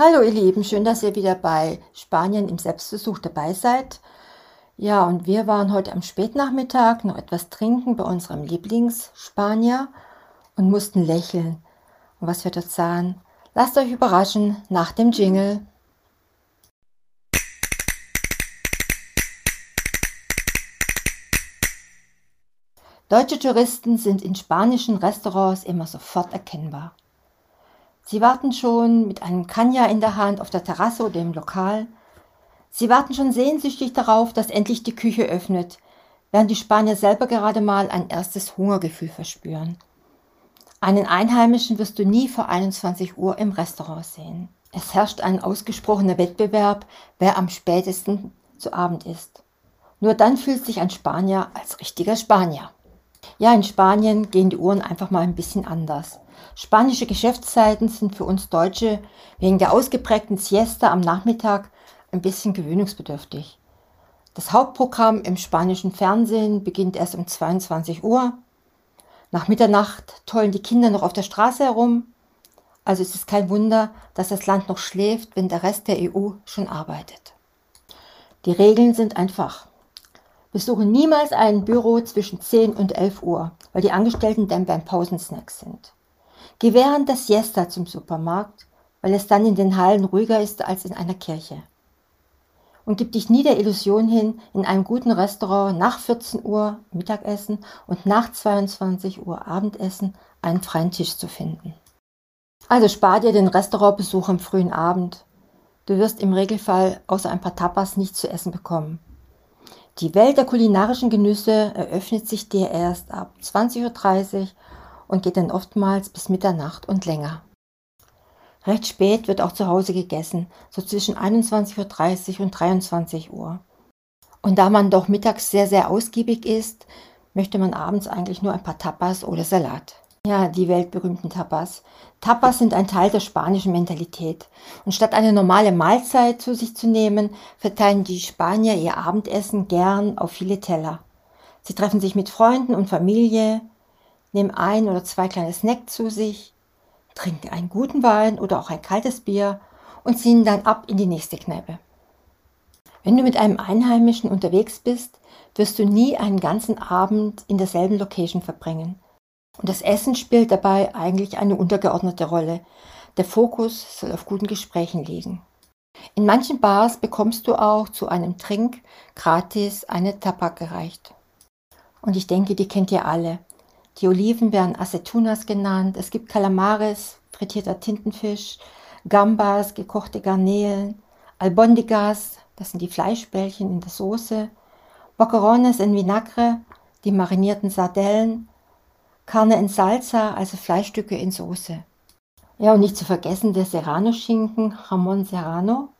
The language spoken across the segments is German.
Hallo ihr Lieben, schön, dass ihr wieder bei Spanien im Selbstbesuch dabei seid. Ja, und wir waren heute am Spätnachmittag noch etwas trinken bei unserem Lieblingsspanier und mussten lächeln. Und was wir dort sahen, lasst euch überraschen nach dem Jingle. Deutsche Touristen sind in spanischen Restaurants immer sofort erkennbar. Sie warten schon mit einem Kanja in der Hand auf der Terrasse oder im Lokal. Sie warten schon sehnsüchtig darauf, dass endlich die Küche öffnet, während die Spanier selber gerade mal ein erstes Hungergefühl verspüren. Einen Einheimischen wirst du nie vor 21 Uhr im Restaurant sehen. Es herrscht ein ausgesprochener Wettbewerb, wer am spätesten zu Abend isst. Nur dann fühlt sich ein Spanier als richtiger Spanier. Ja, in Spanien gehen die Uhren einfach mal ein bisschen anders. Spanische Geschäftszeiten sind für uns Deutsche wegen der ausgeprägten Siesta am Nachmittag ein bisschen gewöhnungsbedürftig. Das Hauptprogramm im spanischen Fernsehen beginnt erst um 22 Uhr. Nach Mitternacht tollen die Kinder noch auf der Straße herum. Also ist es kein Wunder, dass das Land noch schläft, wenn der Rest der EU schon arbeitet. Die Regeln sind einfach. Besuche niemals ein Büro zwischen 10 und 11 Uhr, weil die Angestellten dann beim Pausensnacks sind. Geh während der Siesta zum Supermarkt, weil es dann in den Hallen ruhiger ist als in einer Kirche. Und gib dich nie der Illusion hin, in einem guten Restaurant nach 14 Uhr Mittagessen und nach 22 Uhr Abendessen einen freien Tisch zu finden. Also spar dir den Restaurantbesuch am frühen Abend. Du wirst im Regelfall außer ein paar Tapas nichts zu essen bekommen. Die Welt der kulinarischen Genüsse eröffnet sich dir erst ab 20.30 Uhr und geht dann oftmals bis Mitternacht und länger. Recht spät wird auch zu Hause gegessen, so zwischen 21.30 Uhr und 23 Uhr. Und da man doch mittags sehr, sehr ausgiebig ist, möchte man abends eigentlich nur ein paar Tapas oder Salat. Ja, die weltberühmten Tapas. Tapas sind ein Teil der spanischen Mentalität. Und statt eine normale Mahlzeit zu sich zu nehmen, verteilen die Spanier ihr Abendessen gern auf viele Teller. Sie treffen sich mit Freunden und Familie, nehmen ein oder zwei kleine Snacks zu sich, trinken einen guten Wein oder auch ein kaltes Bier und ziehen dann ab in die nächste Kneipe. Wenn du mit einem Einheimischen unterwegs bist, wirst du nie einen ganzen Abend in derselben Location verbringen. Und das Essen spielt dabei eigentlich eine untergeordnete Rolle. Der Fokus soll auf guten Gesprächen liegen. In manchen Bars bekommst du auch zu einem Trink gratis eine Tabak gereicht. Und ich denke, die kennt ihr alle. Die Oliven werden Aceitunas genannt. Es gibt Calamares, frittierter Tintenfisch, Gambas, gekochte Garnelen, Albondigas, das sind die Fleischbällchen in der Soße, Boquerones in Vinagre, die marinierten Sardellen, Carne in Salsa, also Fleischstücke in Soße. Ja, und nicht zu vergessen der Serrano-Schinken, Ramon Serrano,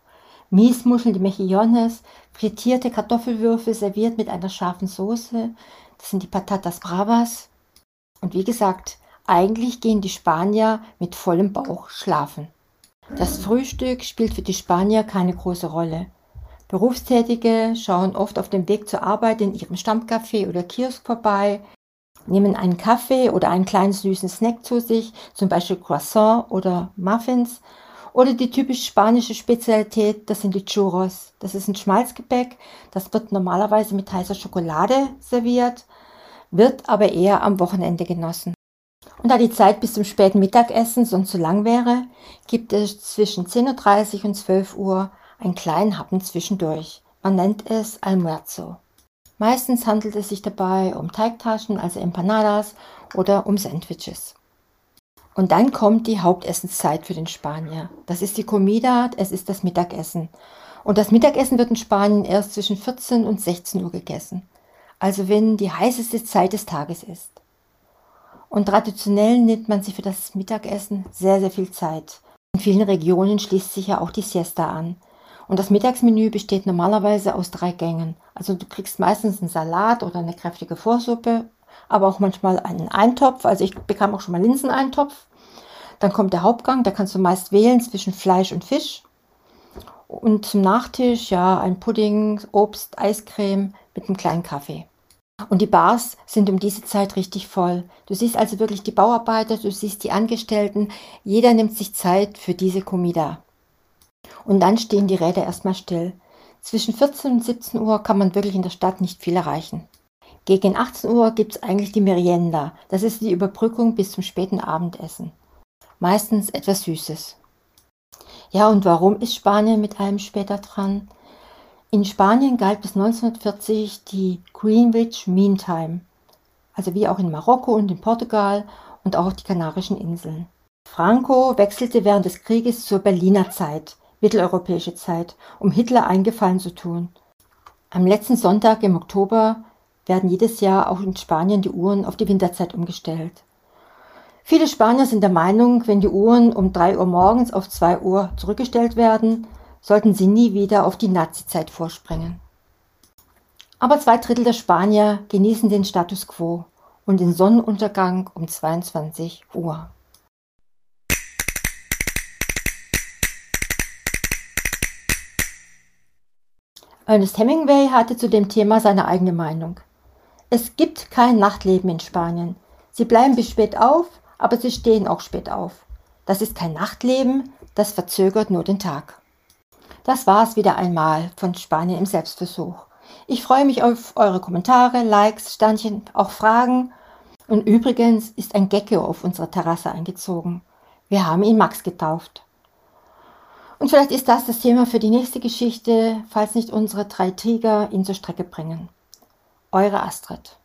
Miesmuscheln, die Mejillones, frittierte Kartoffelwürfel serviert mit einer scharfen Soße, das sind die Patatas Bravas, und wie gesagt, eigentlich gehen die Spanier mit vollem Bauch schlafen. Das Frühstück spielt für die Spanier keine große Rolle. Berufstätige schauen oft auf dem Weg zur Arbeit in ihrem Stammcafé oder Kiosk vorbei, nehmen einen Kaffee oder einen kleinen süßen Snack zu sich, zum Beispiel Croissant oder Muffins. Oder die typisch spanische Spezialität, das sind die Churros. Das ist ein Schmalzgebäck, das wird normalerweise mit heißer Schokolade serviert wird aber eher am Wochenende genossen. Und da die Zeit bis zum späten Mittagessen sonst zu lang wäre, gibt es zwischen 10.30 Uhr und 12 Uhr einen kleinen Happen zwischendurch. Man nennt es Almuerzo. Meistens handelt es sich dabei um Teigtaschen, also Empanadas oder um Sandwiches. Und dann kommt die Hauptessenszeit für den Spanier. Das ist die Comida, es ist das Mittagessen. Und das Mittagessen wird in Spanien erst zwischen 14 und 16 Uhr gegessen also wenn die heißeste Zeit des Tages ist. Und traditionell nimmt man sich für das Mittagessen sehr, sehr viel Zeit. In vielen Regionen schließt sich ja auch die Siesta an. Und das Mittagsmenü besteht normalerweise aus drei Gängen. Also du kriegst meistens einen Salat oder eine kräftige Vorsuppe, aber auch manchmal einen Eintopf. Also ich bekam auch schon mal Linseneintopf. Dann kommt der Hauptgang, da kannst du meist wählen zwischen Fleisch und Fisch. Und zum Nachtisch, ja, ein Pudding, Obst, Eiscreme mit einem kleinen Kaffee. Und die Bars sind um diese Zeit richtig voll. Du siehst also wirklich die Bauarbeiter, du siehst die Angestellten. Jeder nimmt sich Zeit für diese Comida. Und dann stehen die Räder erstmal still. Zwischen 14 und 17 Uhr kann man wirklich in der Stadt nicht viel erreichen. Gegen 18 Uhr gibt es eigentlich die Merienda. Das ist die Überbrückung bis zum späten Abendessen. Meistens etwas Süßes. Ja, und warum ist Spanien mit allem später dran? In Spanien galt bis 1940 die Greenwich Mean Time, also wie auch in Marokko und in Portugal und auch die Kanarischen Inseln. Franco wechselte während des Krieges zur Berliner Zeit, mitteleuropäische Zeit, um Hitler eingefallen zu tun. Am letzten Sonntag im Oktober werden jedes Jahr auch in Spanien die Uhren auf die Winterzeit umgestellt. Viele Spanier sind der Meinung, wenn die Uhren um 3 Uhr morgens auf 2 Uhr zurückgestellt werden, sollten sie nie wieder auf die Nazizeit vorspringen. Aber zwei Drittel der Spanier genießen den Status quo und den Sonnenuntergang um 22 Uhr. Ernest Hemingway hatte zu dem Thema seine eigene Meinung. Es gibt kein Nachtleben in Spanien. Sie bleiben bis spät auf, aber sie stehen auch spät auf. Das ist kein Nachtleben, das verzögert nur den Tag. Das war es wieder einmal von Spanien im Selbstversuch. Ich freue mich auf eure Kommentare, Likes, Sternchen, auch Fragen. Und übrigens ist ein Gecko auf unserer Terrasse eingezogen. Wir haben ihn Max getauft. Und vielleicht ist das das Thema für die nächste Geschichte, falls nicht unsere drei Tiger ihn zur Strecke bringen. Eure Astrid.